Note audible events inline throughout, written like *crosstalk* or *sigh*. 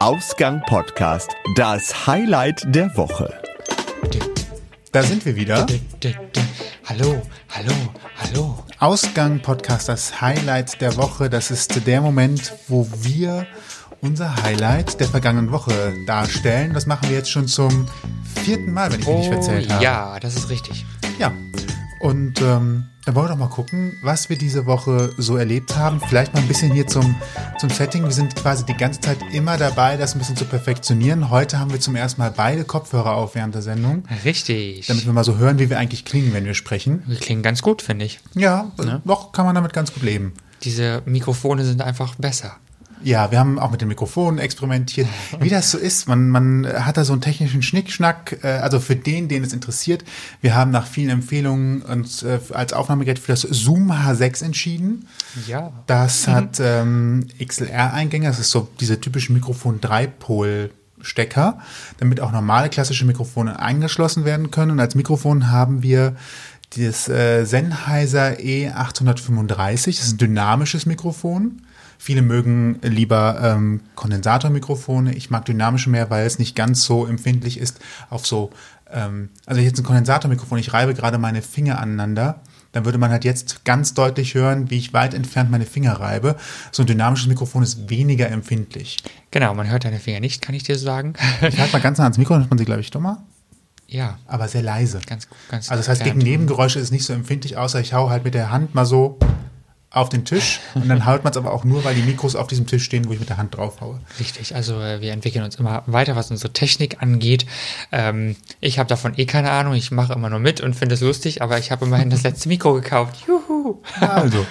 Ausgang Podcast, das Highlight der Woche. Da sind wir wieder. Hallo, hallo, hallo. Ausgang Podcast, das Highlight der Woche. Das ist der Moment, wo wir unser Highlight der vergangenen Woche darstellen. Das machen wir jetzt schon zum vierten Mal, wenn ich mich nicht verzählt habe. Oh, Ja, das ist richtig. Ja. Und ähm, dann wollen wir doch mal gucken, was wir diese Woche so erlebt haben. Vielleicht mal ein bisschen hier zum, zum Setting. Wir sind quasi die ganze Zeit immer dabei, das ein bisschen zu perfektionieren. Heute haben wir zum ersten Mal beide Kopfhörer auf während der Sendung, Richtig. damit wir mal so hören, wie wir eigentlich klingen, wenn wir sprechen. Wir klingen ganz gut, finde ich. Ja, doch kann man damit ganz gut leben. Diese Mikrofone sind einfach besser. Ja, wir haben auch mit den Mikrofonen experimentiert. *laughs* Wie das so ist, man, man hat da so einen technischen Schnickschnack, äh, also für den, den es interessiert. Wir haben nach vielen Empfehlungen uns äh, als Aufnahmegerät für das Zoom H6 entschieden. Ja. Das hat ähm, XLR-Eingänge, das ist so diese typischen Mikrofon-Dreipol-Stecker, damit auch normale klassische Mikrofone eingeschlossen werden können. Und als Mikrofon haben wir das äh, Sennheiser E835, das ist ein dynamisches Mikrofon. Viele mögen lieber ähm, Kondensatormikrofone. Ich mag dynamische mehr, weil es nicht ganz so empfindlich ist auf so, ähm, also jetzt ein Kondensatormikrofon, ich reibe gerade meine Finger aneinander, dann würde man halt jetzt ganz deutlich hören, wie ich weit entfernt meine Finger reibe. So ein dynamisches Mikrofon ist weniger empfindlich. Genau, man hört deine Finger nicht, kann ich dir sagen. Ich halte mal ganz nah ans Mikro, hört man sie, glaube ich, dummer, ja, aber sehr leise. ganz, ganz. Also das heißt, gegen. Nebengeräusche ist es nicht so empfindlich, außer ich hau halt mit der Hand mal so auf den Tisch *laughs* und dann haut man es aber auch nur, weil die Mikros auf diesem Tisch stehen, wo ich mit der Hand drauf haue. Richtig, also äh, wir entwickeln uns immer weiter, was unsere Technik angeht. Ähm, ich habe davon eh keine Ahnung, ich mache immer nur mit und finde es lustig, aber ich habe immerhin das letzte Mikro gekauft. Juhu! Also,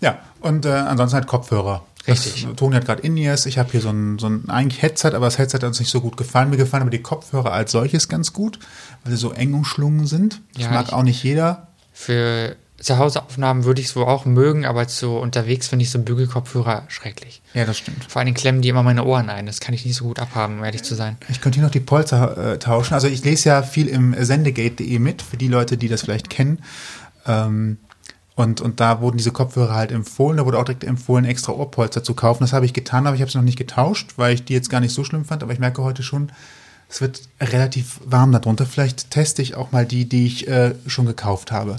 ja, und äh, ansonsten halt Kopfhörer. Richtig. Das, Toni hat gerade In-Ears, ich habe hier so ein, so ein eigentlich Headset, aber das Headset hat uns nicht so gut gefallen. Mir gefallen aber die Kopfhörer als solches ganz gut, weil sie so eng umschlungen sind. Das Ja, mag ich- auch nicht jeder. Für Zuhauseaufnahmen würde ich es wohl auch mögen, aber zu unterwegs finde ich so Bügelkopfhörer schrecklich. Ja, das stimmt. Vor allen Dingen klemmen die immer meine Ohren ein. Das kann ich nicht so gut abhaben, um ehrlich zu sein. Ich könnte hier noch die Polster äh, tauschen. Also ich lese ja viel im sendegate.de mit, für die Leute, die das vielleicht kennen. Ähm, und, und da wurden diese Kopfhörer halt empfohlen. Da wurde auch direkt empfohlen, extra Ohrpolster zu kaufen. Das habe ich getan, aber ich habe es noch nicht getauscht, weil ich die jetzt gar nicht so schlimm fand. Aber ich merke heute schon, es wird relativ warm darunter. Vielleicht teste ich auch mal die, die ich äh, schon gekauft habe.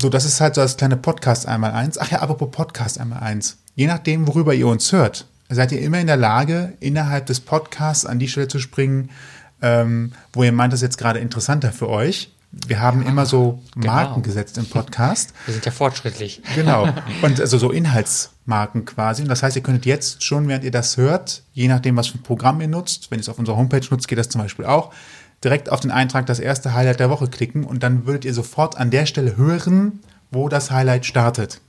So, das ist halt so das kleine Podcast einmal eins. Ach ja, apropos Podcast einmal eins. Je nachdem, worüber ihr uns hört, seid ihr immer in der Lage, innerhalb des Podcasts an die Stelle zu springen, ähm, wo ihr meint, das ist jetzt gerade interessanter für euch. Wir haben immer so Marken genau. gesetzt im Podcast. *laughs* Wir sind ja fortschrittlich. Genau. *laughs* Und also so Inhaltsmarken quasi. Und das heißt, ihr könntet jetzt schon, während ihr das hört, je nachdem, was für ein Programm ihr nutzt, wenn ihr es auf unserer Homepage nutzt, geht das zum Beispiel auch, direkt auf den Eintrag das erste Highlight der Woche klicken und dann würdet ihr sofort an der Stelle hören, wo das Highlight startet.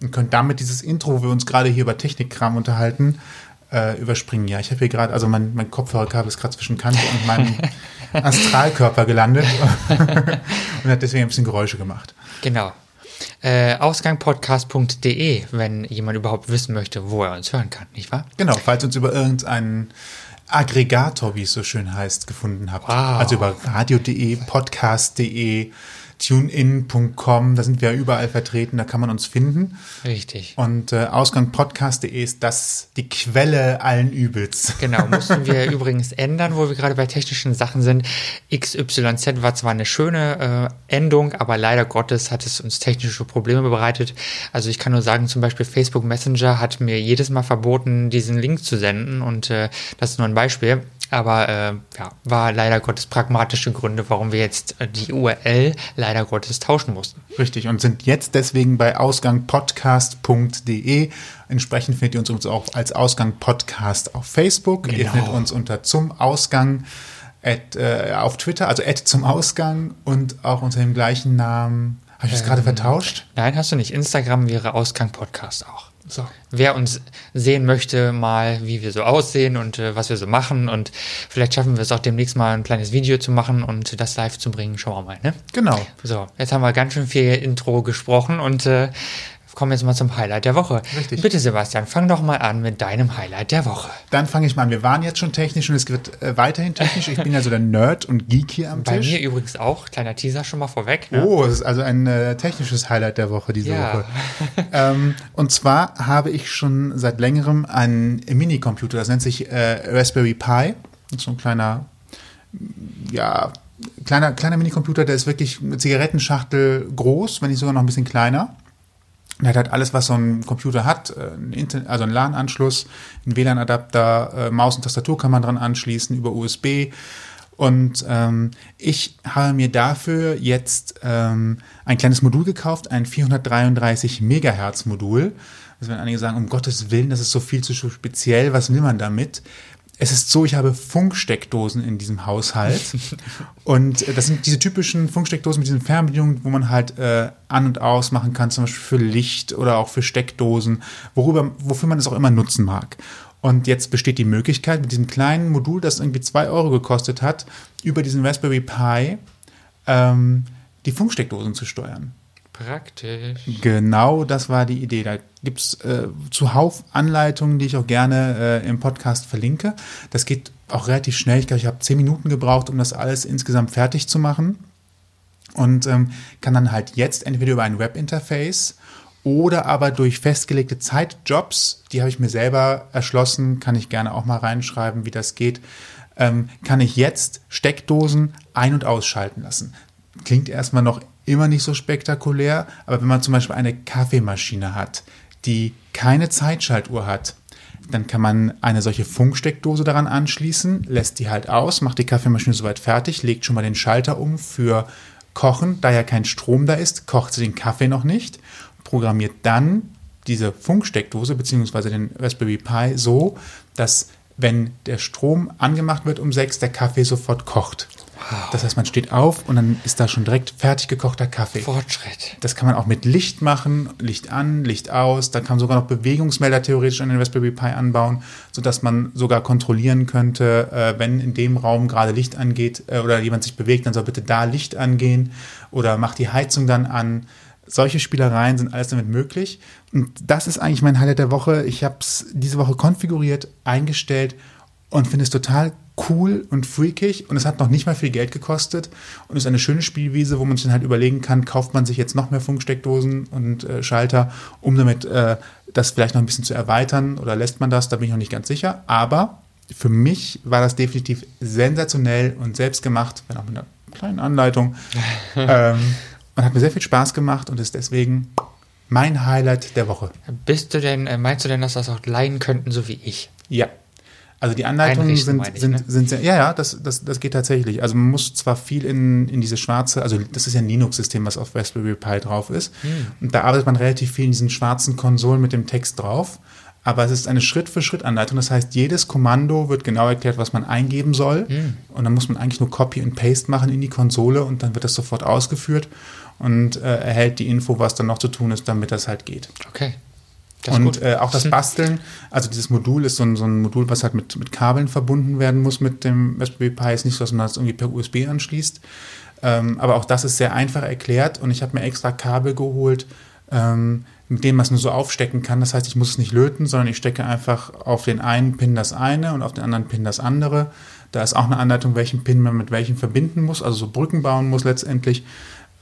Und könnt damit dieses Intro, wo wir uns gerade hier über Technikkram unterhalten, äh, überspringen. Ja, ich habe hier gerade, also mein, mein Kopfhörerkabel ist gerade zwischen Kante und meinem *laughs* Astralkörper gelandet *laughs* und hat deswegen ein bisschen Geräusche gemacht. Genau. Äh, Ausgangpodcast.de, wenn jemand überhaupt wissen möchte, wo er uns hören kann, nicht wahr? Genau, falls uns über irgendeinen Aggregator, wie es so schön heißt, gefunden habt. Wow. Also über radio.de, podcast.de, tunein.com, da sind wir ja überall vertreten, da kann man uns finden. Richtig. Und äh, ausgangpodcast.de ist das die Quelle allen Übels. Genau, mussten wir *laughs* übrigens ändern, wo wir gerade bei technischen Sachen sind. XYZ war zwar eine schöne äh, Endung, aber leider Gottes hat es uns technische Probleme bereitet. Also ich kann nur sagen, zum Beispiel Facebook Messenger hat mir jedes Mal verboten, diesen Link zu senden und äh, das ist nur ein Beispiel. Aber äh, ja, war leider Gottes pragmatische Gründe, warum wir jetzt äh, die URL leider Gottes tauschen mussten. Richtig, und sind jetzt deswegen bei ausgangpodcast.de. Entsprechend findet ihr uns auch als Ausgang Podcast auf Facebook. Ihr Genau. findet uns unter zum Ausgang at, äh, auf Twitter, also at zum Ausgang und auch unter dem gleichen Namen. Habe ich das gerade vertauscht? Nein, hast du nicht. Instagram wäre Ausgang Podcast auch. So. Wer uns sehen möchte, mal wie wir so aussehen und äh, was wir so machen und vielleicht schaffen wir es auch demnächst mal ein kleines Video zu machen und das live zu bringen, schauen wir mal, ne? Genau. So, jetzt haben wir ganz schön viel Intro gesprochen und äh, kommen wir jetzt mal zum Highlight der Woche. Richtig. Bitte, Sebastian, fang doch mal an mit deinem Highlight der Woche. Dann fange ich mal an. Wir waren jetzt schon technisch und es wird äh, weiterhin technisch. Ich bin ja so der Nerd und Geek hier am Bei Tisch. mir übrigens auch. Kleiner Teaser schon mal vorweg. Ne? Oh, es ist also ein äh, technisches Highlight der Woche diese Ja. Woche. *laughs* ähm, und zwar habe ich schon seit längerem einen Minicomputer, das nennt sich äh, Raspberry Pi. So ein kleiner, ja, kleiner, kleiner Minicomputer, der ist wirklich eine Zigarettenschachtel groß, wenn nicht sogar noch ein bisschen kleiner. Der hat halt alles, was so ein Computer hat, äh, ein also einen LAN-Anschluss, einen WLAN-Adapter, äh, Maus und Tastatur kann man dran anschließen über USB. Und ähm, ich habe mir dafür jetzt ähm, ein kleines Modul gekauft, ein 433 Megahertz Modul. Also wenn einige sagen, um Gottes Willen, das ist so viel zu speziell, was will man damit? Es ist so, ich habe Funksteckdosen in diesem Haushalt. *laughs* und äh, das sind diese typischen Funksteckdosen mit diesen Fernbedienungen, wo man halt äh, an- und aus machen kann, zum Beispiel für Licht oder auch für Steckdosen, worüber, wofür man es auch immer nutzen mag. Und jetzt besteht die Möglichkeit, mit diesem kleinen Modul, das irgendwie zwei Euro gekostet hat, über diesen Raspberry Pi ähm, die Funksteckdosen zu steuern. Praktisch. Genau das war die Idee. Da gibt es äh, zuhauf Anleitungen, die ich auch gerne äh, im Podcast verlinke. Das geht auch relativ schnell. Ich glaube, ich habe zehn Minuten gebraucht, um das alles insgesamt fertig zu machen. Und ähm, kann dann halt jetzt entweder über ein Webinterface oder aber durch festgelegte Zeitjobs, die habe ich mir selber erschlossen, kann ich gerne auch mal reinschreiben, wie das geht, ähm, kann ich jetzt Steckdosen ein- und ausschalten lassen. Klingt erstmal noch immer nicht so spektakulär, aber wenn man zum Beispiel eine Kaffeemaschine hat, die keine Zeitschaltuhr hat, dann kann man eine solche Funksteckdose daran anschließen, lässt die halt aus, macht die Kaffeemaschine soweit fertig, legt schon mal den Schalter um für Kochen, da ja kein Strom da ist, kocht sie den Kaffee noch nicht, programmiert dann diese Funksteckdose bzw. den Raspberry Pi so, dass wenn der Strom angemacht wird um sechs, der Kaffee sofort kocht. Das heißt, man steht auf und dann ist da schon direkt fertig gekochter Kaffee. Fortschritt. Das kann man auch mit Licht machen, Licht an, Licht aus. Da kann man sogar noch Bewegungsmelder theoretisch an den Raspberry Pi anbauen, sodass man sogar kontrollieren könnte, äh, wenn in dem Raum gerade Licht angeht äh, oder jemand sich bewegt, dann soll bitte da Licht angehen oder macht die Heizung dann an. Solche Spielereien sind alles damit möglich. Und das ist eigentlich mein Highlight der Woche. Ich habe es diese Woche konfiguriert, eingestellt und finde es total cool und freakig. Und es hat noch nicht mal viel Geld gekostet. Und ist eine schöne Spielwiese, wo man sich dann halt überlegen kann, kauft man sich jetzt noch mehr Funksteckdosen und äh, Schalter, um damit äh, das vielleicht noch ein bisschen zu erweitern? Oder lässt man das, da bin ich noch nicht ganz sicher, aber für mich war das definitiv sensationell und selbst gemacht, wenn auch mit einer kleinen Anleitung. *laughs* Ähm, und hat mir sehr viel Spaß gemacht und ist deswegen mein Highlight der Woche. Bist du denn, äh, meinst du denn, dass das auch leihen könnten, so wie ich? Ja. Also die Anleitungen sind, ich, sind, ne? sind sehr, ja, ja, das, das, das geht tatsächlich. Also man muss zwar viel in, in diese schwarze, also das ist ja ein Linux-System, was auf Raspberry Pi drauf ist. Hm. Und da arbeitet man relativ viel in diesen schwarzen Konsolen mit dem Text drauf. Aber es ist eine Schritt-für-Schritt-Anleitung. Das heißt, jedes Kommando wird genau erklärt, was man eingeben soll. Hm. Und dann muss man eigentlich nur Copy und Paste machen in die Konsole und dann wird das sofort ausgeführt und äh, erhält die Info, was dann noch zu tun ist, damit das halt geht. Okay. Das Und äh, auch das *laughs* Basteln, also dieses Modul ist so ein, so ein Modul, was halt mit, mit Kabeln verbunden werden muss mit dem Raspberry Pi. Ist nicht so, dass man das irgendwie per USB anschließt. Ähm, aber auch das ist sehr einfach erklärt und ich habe mir extra Kabel geholt, ähm, mit denen man es nur so aufstecken kann. Das heißt, ich muss es nicht löten, sondern ich stecke einfach auf den einen Pin das eine und auf den anderen Pin das andere. Da ist auch eine Anleitung, welchen Pin man mit welchem verbinden muss, also so Brücken bauen muss letztendlich.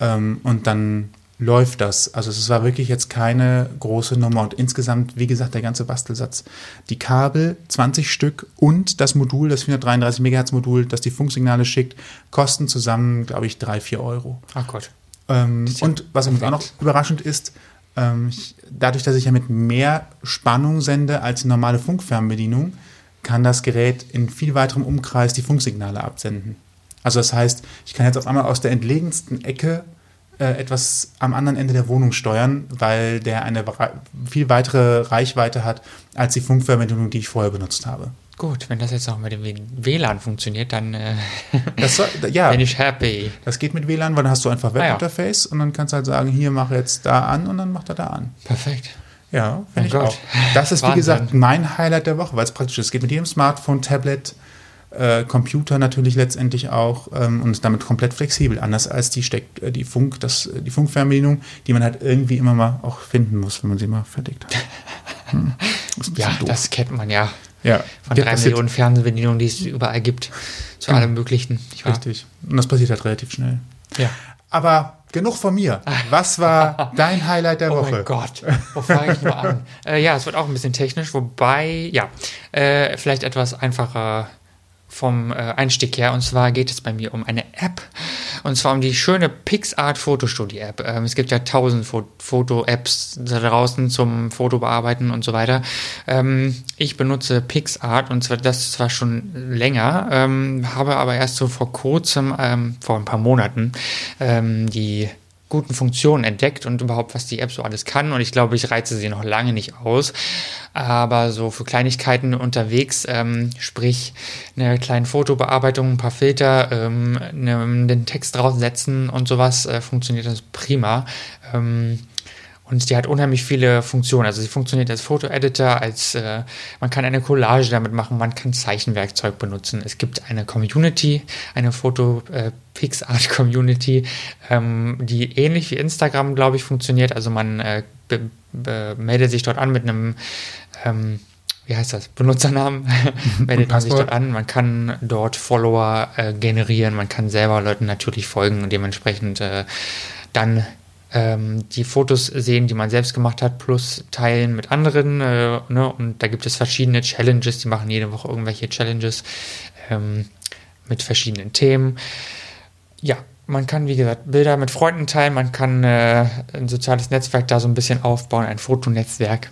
Ähm, und dann läuft das. Also es war wirklich jetzt keine große Nummer. Und insgesamt, wie gesagt, der ganze Bastelsatz. Die Kabel, 20 Stück und das Modul, das 433 MHz Modul, das die Funksignale schickt, kosten zusammen, glaube ich, 3, 4 Euro. Ach Gott. Ähm, und was auch noch überraschend ist, ähm, ich, dadurch, dass ich ja mit mehr Spannung sende als die normale Funkfernbedienung, kann das Gerät in viel weiterem Umkreis die Funksignale absenden. Also das heißt, ich kann jetzt auf einmal aus der entlegensten Ecke äh, etwas am anderen Ende der Wohnung steuern, weil der eine viel weitere Reichweite hat als die Funkfernbedienung, die ich vorher benutzt habe. Gut, wenn das jetzt auch mit dem WLAN funktioniert, dann äh, *laughs* Das ja, bin ich happy. das geht mit WLAN, weil dann hast du einfach Ah ja. Webinterface und dann kannst du halt sagen, hier mach jetzt da an und dann macht er da an. Perfekt. Ja, finde ich Gott. auch. Das ist, wie Wahnsinn. gesagt, mein Highlight der Woche, weil es praktisch ist. Es geht mit jedem Smartphone, Tablet, äh, Computer natürlich letztendlich auch ähm, und ist damit komplett flexibel, anders als die Steck, äh, die Funk, das, äh, die Funkfernbedienung, die man halt irgendwie immer mal auch finden muss, wenn man sie mal verlegt hat. *laughs* Hm. Ja, doof. das kennt man ja. Ja. Von drei Millionen Fernsehbedienungen, die es überall gibt, zu ja. allem Möglichen. Richtig. Und das passiert halt relativ schnell. Ja. Aber genug von mir. Was war dein Highlight der oh *laughs* Woche? Oh mein Gott, wo fange ich mal an? *laughs* Äh, ja, es wird auch ein bisschen technisch, wobei, ja, äh, vielleicht etwas einfacher vom äh, Einstieg her. Und zwar geht es bei mir um eine App. Und zwar um die schöne PixArt Fotostudio App. Ähm, es gibt ja tausend Fo Foto-Apps da draußen zum Fotobearbeiten und so weiter. Ähm, ich benutze PixArt und zwar das zwar schon länger, ähm, habe aber erst so vor kurzem, vor ein paar Monaten, die guten Funktionen entdeckt und überhaupt, was die App so alles kann. Und ich glaube, ich reize sie noch lange nicht aus. Aber so für Kleinigkeiten unterwegs, ähm, sprich eine kleine Fotobearbeitung, ein paar Filter, ähm, ne, den Text draufsetzen und sowas, äh, funktioniert das prima. Ähm, und die hat unheimlich viele Funktionen. Also sie funktioniert als Foto-Editor, als äh, man kann eine Collage damit machen, man kann Zeichenwerkzeug benutzen. Es gibt eine Community, eine Foto äh, PixArt Community, ähm, die ähnlich wie Instagram, glaube ich, funktioniert. Also man äh, meldet sich dort an mit einem ähm, wie heißt das, Benutzernamen, *laughs* meldet man sich dort an. Man kann dort Follower äh, generieren, man kann selber Leuten natürlich folgen und dementsprechend äh, dann ähm, die Fotos sehen, die man selbst gemacht hat, plus teilen mit anderen. Äh, ne? Und da gibt es verschiedene Challenges, die machen jede Woche irgendwelche Challenges ähm, mit verschiedenen Themen. Ja, man kann, wie gesagt, Bilder mit Freunden teilen, man kann äh, ein soziales Netzwerk da so ein bisschen aufbauen, ein Fotonetzwerk,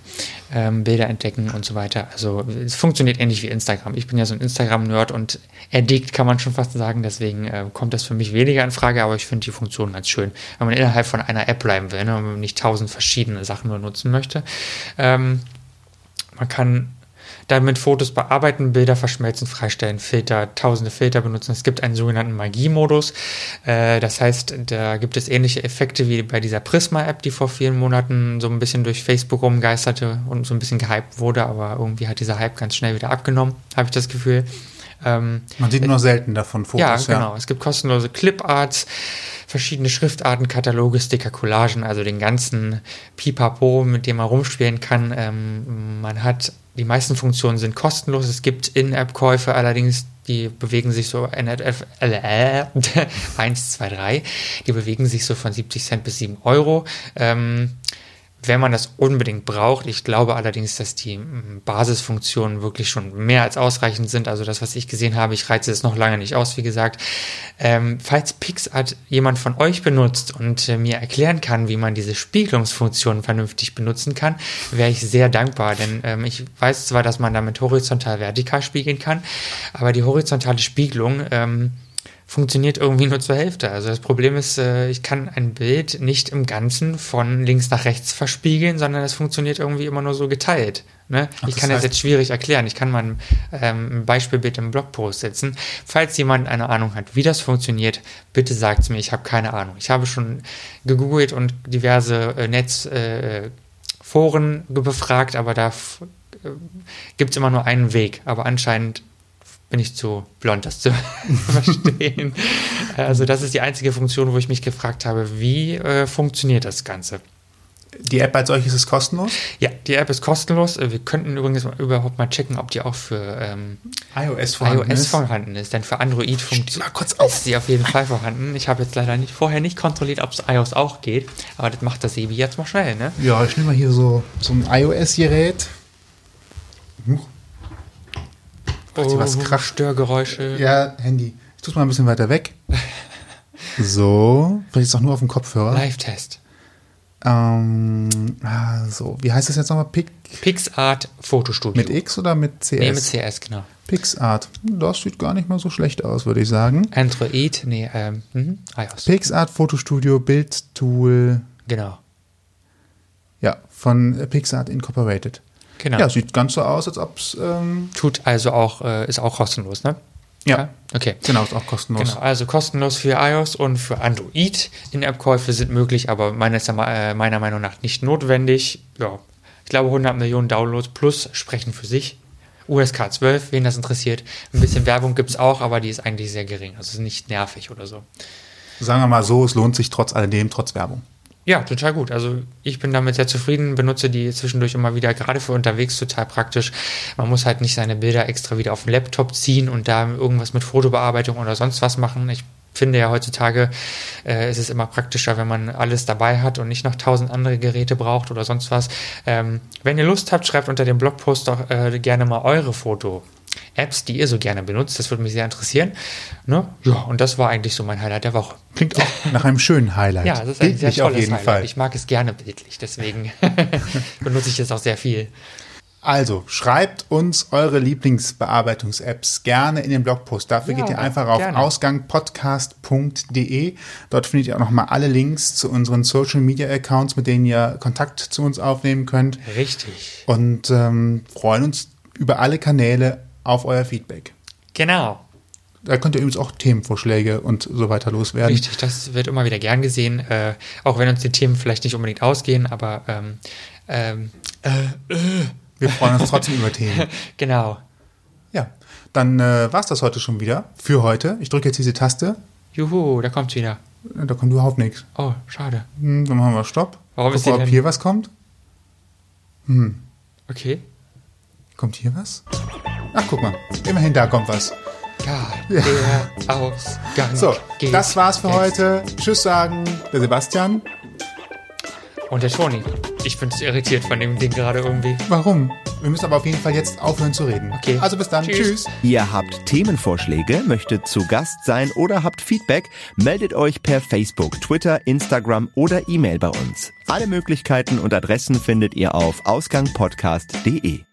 ähm, Bilder entdecken und so weiter. Also es funktioniert ähnlich wie Instagram. Ich bin ja so ein Instagram-Nerd und addict kann man schon fast sagen, deswegen äh, kommt das für mich weniger in Frage, aber ich finde die Funktion ganz schön, wenn man innerhalb von einer App bleiben will, ne, wenn man nicht tausend verschiedene Sachen nur nutzen möchte. Ähm, man kann damit Fotos bearbeiten, Bilder verschmelzen, freistellen, Filter, tausende Filter benutzen. Es gibt einen sogenannten Magie-Modus. Äh, das heißt, da gibt es ähnliche Effekte wie bei dieser Prisma-App, die vor vielen Monaten so ein bisschen durch Facebook rumgeisterte und so ein bisschen gehypt wurde, aber irgendwie hat dieser Hype ganz schnell wieder abgenommen, habe ich das Gefühl. Ähm, Man sieht nur selten davon Fotos. Ja, genau. Ja. Es gibt kostenlose Cliparts, verschiedene Schriftarten, Kataloge, Sticker, Collagen, also den ganzen Pipapo, mit dem man rumspielen kann. Ähm, man hat die meisten Funktionen sind kostenlos. Es gibt In-App-Käufe allerdings, die bewegen sich so NF, äh, 1, 2, 3, die bewegen sich so von 70 Cent bis 7 Euro. Ähm, wenn man das unbedingt braucht. Ich glaube allerdings, dass die Basisfunktionen wirklich schon mehr als ausreichend sind. Also das, was ich gesehen habe, ich reize es noch lange nicht aus, wie gesagt. Ähm, falls PixArt jemand von euch benutzt und äh, mir erklären kann, wie man diese Spiegelungsfunktionen vernünftig benutzen kann, wäre ich sehr dankbar. Denn ähm, ich weiß zwar, dass man damit horizontal-vertikal spiegeln kann, aber die horizontale Spiegelung ähm, funktioniert irgendwie nur zur Hälfte. Also das Problem ist, äh, ich kann ein Bild nicht im Ganzen von links nach rechts verspiegeln, sondern es funktioniert irgendwie immer nur so geteilt. Ne? Ach, ich kann das jetzt schwierig erklären. Ich kann mal ein, ähm, ein Beispielbild im Blogpost setzen. Falls jemand eine Ahnung hat, wie das funktioniert, bitte sagt es mir. Ich habe keine Ahnung. Ich habe schon gegoogelt und diverse äh, Netzforen äh, befragt, aber da äh, gibt es immer nur einen Weg. Aber anscheinend bin ich zu blond, das zu *laughs* verstehen. Also das ist die einzige Funktion, wo ich mich gefragt habe, wie äh, funktioniert das Ganze? Die App als solches ist kostenlos? Ja, die App ist kostenlos. Äh, wir könnten übrigens überhaupt mal checken, ob die auch für ähm, iOS, vorhanden, iOS ist. vorhanden ist. Denn für Android ist sie auf jeden Fall vorhanden. Ich habe jetzt leider nicht vorher nicht kontrolliert, ob es iOS auch geht. Aber das macht das Sebi jetzt mal schnell, ne? Ja, ich nehme mal hier so, so ein iOS-Gerät. Huch. Oh, was kracht. Störgeräusche. Ja, Handy. Ich tue es mal ein bisschen weiter weg. *laughs* So, vielleicht ist auch nur auf dem Kopfhörer. Live-Test. Ähm, ah, so, wie heißt das jetzt nochmal? Pic PixArt Fotostudio. Mit X oder mit CS? Nee, mit CS, genau. PixArt. Das sieht gar nicht mal so schlecht aus, würde ich sagen. Android, nee, ähm, mh, iOS. PixArt Fotostudio, Bildtool. Genau. Ja, von PixArt Incorporated. Genau. Ja, sieht ganz so aus, als ob es. Ähm Tut also auch, äh, ist auch kostenlos, ne? Ja. Okay. Genau, ist auch kostenlos. Genau, also kostenlos für iOS und für Android. In-App-Käufe sind möglich, aber meines, äh, meiner Meinung nach nicht notwendig. Ja, ich glaube 100 Millionen Downloads plus sprechen für sich. USK 12, wen das interessiert. Ein bisschen Werbung gibt's auch, aber die ist eigentlich sehr gering. Also nicht nervig oder so. Sagen wir mal so, es lohnt sich trotz alledem, trotz Werbung. Ja, total gut. Also ich bin damit sehr zufrieden, benutze die zwischendurch immer wieder, gerade für unterwegs total praktisch. Man muss halt nicht seine Bilder extra wieder auf den Laptop ziehen und da irgendwas mit Fotobearbeitung oder sonst was machen. Ich finde ja heutzutage äh, ist es immer praktischer, wenn man alles dabei hat und nicht noch tausend andere Geräte braucht oder sonst was. Ähm, wenn ihr Lust habt, schreibt unter dem Blogpost doch äh, gerne mal eure Foto. Apps, die ihr so gerne benutzt, das würde mich sehr interessieren. Ne? Ja, und das war eigentlich so mein Highlight der Woche. Klingt auch nach einem schönen Highlight. Ja, das ist ein sehr Bildlich auf tolles jeden Highlight. Fall. Ich mag es gerne bildlich, deswegen *laughs* benutze ich es auch sehr viel. Also, schreibt uns eure Lieblingsbearbeitungs-Apps gerne in den Blogpost. Dafür Ja, geht ihr einfach auf ausgangpodcast.de. Dort findet ihr auch nochmal alle Links zu unseren Social Media Accounts, mit denen ihr Kontakt zu uns aufnehmen könnt. Richtig. Und ähm, freuen uns über alle Kanäle auf euer Feedback. Genau. Da könnt ihr übrigens auch Themenvorschläge und so weiter loswerden. Richtig, das wird immer wieder gern gesehen, äh, auch wenn uns die Themen vielleicht nicht unbedingt ausgehen, aber ähm, ähm, Wir freuen uns trotzdem über Themen. *laughs* genau. Ja, dann äh, war's das heute schon wieder für heute. Ich drücke jetzt diese Taste. Juhu, da kommt's wieder. Da kommt überhaupt nichts. Oh, schade. Hm, dann machen wir Stopp. Warum ist Gucken, die ob denn- hier was kommt. Okay. Kommt hier was? Ach, guck mal. Immerhin da kommt was. Ja, der Ausgang. So, geht das war's für jetzt. heute. Tschüss sagen, der Sebastian. Und der Toni. Ich bin irritiert von dem Ding gerade irgendwie. Warum? Wir müssen aber auf jeden Fall jetzt aufhören zu reden. Okay. Also bis dann. Tschüss. Tschüss. Ihr habt Themenvorschläge, möchtet zu Gast sein oder habt Feedback, meldet euch per Facebook, Twitter, Instagram oder E-Mail bei uns. Alle Möglichkeiten und Adressen findet ihr auf ausgangpodcast.de.